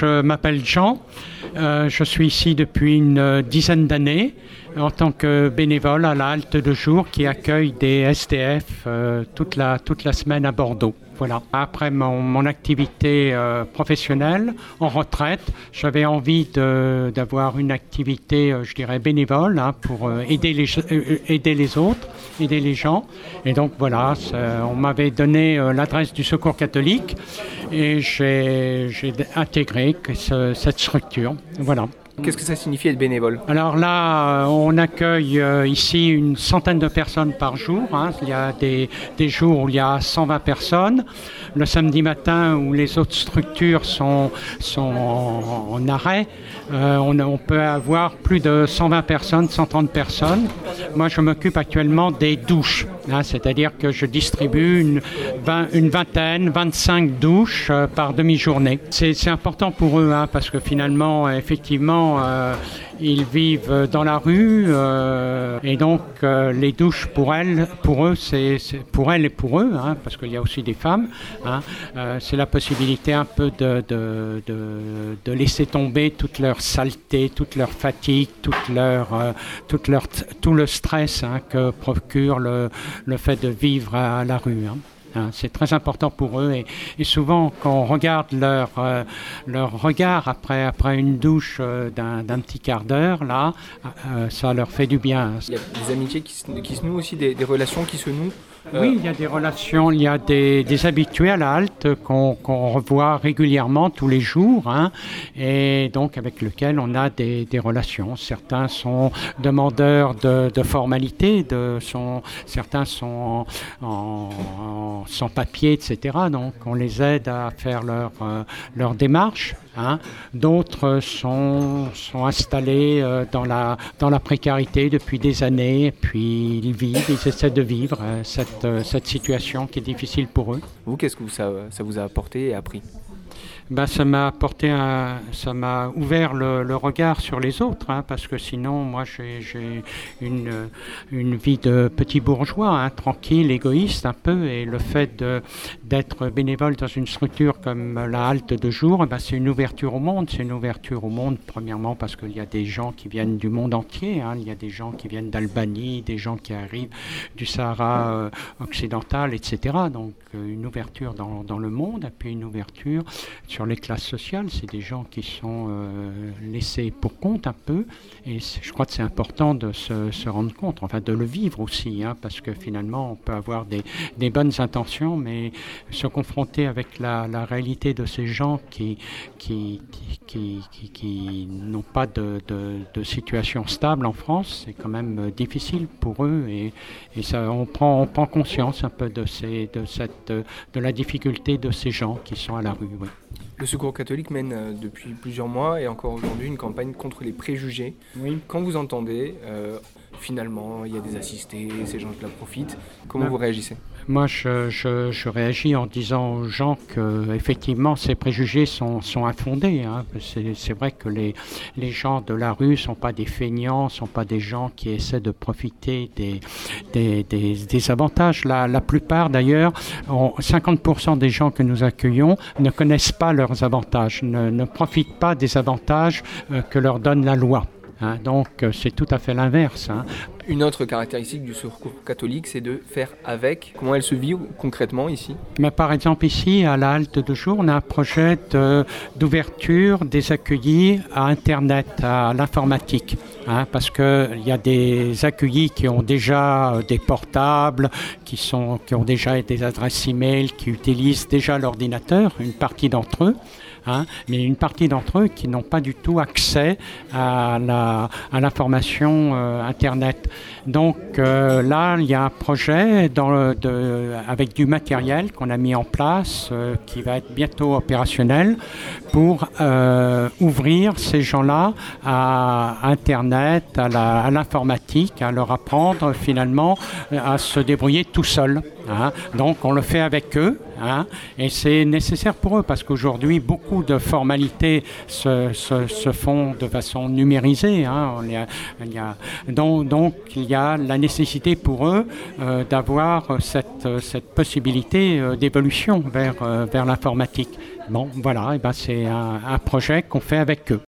je m'appelle Jean. Euh, je suis ici depuis une dizaine d'années en tant que bénévole à la halte de jour qui accueille des SDF euh, toute, la, toute la semaine à Bordeaux. Voilà. Après mon, activité euh, professionnelle, en retraite, j'avais envie d'avoir une activité, je dirais, bénévole hein, pour aider, les, aider les autres, aider les gens. Et donc voilà, on m'avait donné l'adresse du Secours catholique et j'ai intégré cette structure. Voilà. Qu'est-ce que ça signifie être bénévole Alors là, euh, on accueille euh, ici une centaine de personnes par jour. Hein. Il y a des, jours où il y a 120 personnes. Le samedi matin, où les autres structures sont, sont en, arrêt, euh, on, peut avoir plus de 120 personnes, 130 personnes. Moi, je m'occupe actuellement des douches. Hein. C'est-à-dire que je distribue une, une vingtaine, 25 douches par demi-journée. C'est important pour eux, hein, parce que finalement, effectivement, euh, ils vivent dans la rue euh, et donc euh, les douches pour elles, pour eux, c'est pour elles et pour eux, hein, parce qu'il y a aussi des femmes. C'est la possibilité un peu de, laisser tomber toute leur saleté, toute leur fatigue, toute leur, tout le stress que procure le, le, fait de vivre à, la rue. Hein, c'est très important pour eux et, souvent quand on regarde leur, euh, leur regard après, après une douche euh, d'un petit quart d'heure, là, euh, ça leur fait du bien. Il y a des amitiés qui se, nouent aussi, des relations qui se nouent oui, il y a des relations, il y a des, habitués à la halte qu'on revoit régulièrement tous les jours, hein, et donc avec lesquels on a des, relations. Certains sont demandeurs de, formalités, de, sont, certains sont sans papier, etc. Donc on les aide à faire leur, euh, leur démarche. Hein. D'autres sont, installés euh, dans, la, dans la précarité depuis des années, puis ils vivent, ils essaient de vivre euh, cette, euh, cette situation qui est difficile pour eux. Vous, qu'est-ce que ça, ça vous a apporté et appris? Ben, ça m'a apporté un, ça m'a ouvert le, regard sur les autres, hein, parce que sinon, moi, j'ai une, une vie de petit bourgeois, hein, tranquille, égoïste un peu, et le fait d'être bénévole dans une structure comme la halte de jour, ben, c'est une ouverture au monde. C'est une ouverture au monde, premièrement, parce qu'il y a des gens qui viennent du monde entier. Hein. il y a des gens qui viennent d'Albanie, des gens qui arrivent du Sahara euh, occidental, etc. Donc, euh, une ouverture dans, dans, le monde, puis une ouverture sur sur les classes sociales, c'est des gens qui sont euh, laissés pour compte un peu, et je crois que c'est important de se, rendre compte, enfin de le vivre aussi, hein, parce que finalement on peut avoir des, bonnes intentions, mais se confronter avec la, réalité de ces gens qui, n'ont pas de, situation stable en France, c'est quand même difficile pour eux, et, on, prend, on prend conscience un peu de la difficulté de ces gens qui sont à la rue. Le Secours catholique mène euh, depuis plusieurs mois et encore aujourd'hui une campagne contre les préjugés. Oui. Quand vous entendez euh, finalement il y a des assistés, ces gens qui la profitent, comment vous réagissez? Moi, je, réagis en disant aux gens que effectivement ces préjugés sont, sont infondés. Hein. C'est vrai que les, les gens de la rue sont pas des feignants, sont pas des gens qui essaient de profiter des, des, des, avantages. La, la plupart, d'ailleurs, 50% des gens que nous accueillons ne connaissent pas leurs avantages, ne, ne profitent pas des avantages euh, que leur donne la loi. Hein. donc euh, c'est tout à fait l'inverse. Hein. Une autre caractéristique du secours catholique, c'est de faire avec. Comment elle se vit concrètement ici? Mais Par exemple, ici, à la halte de jour, on a un projet d'ouverture des accueillis à Internet, à l'informatique. Hein, parce qu'il y a des accueillis qui ont déjà euh, des portables, qui, sont, qui ont déjà des adresses e-mail, qui utilisent déjà l'ordinateur, une partie d'entre eux. Hein, mais une partie d'entre eux qui n'ont pas du tout accès à l'information euh, Internet. Donc euh, là, il y a un projet avec du matériel qu'on a mis en place, qui va être bientôt opérationnel, pour ouvrir ces gens-là à Internet, à l'informatique, à, leur apprendre finalement à se débrouiller tout seuls. Hein. Donc on le fait avec eux hein, et c'est nécessaire pour eux parce qu'aujourd'hui beaucoup de formalités se, font de façon numérisée. Hein. Donc, il y a la nécessité pour eux euh, d'avoir cette, possibilité euh, d'évolution vers, euh, vers l'informatique. Bon voilà, ben c'est un projet qu'on fait avec eux.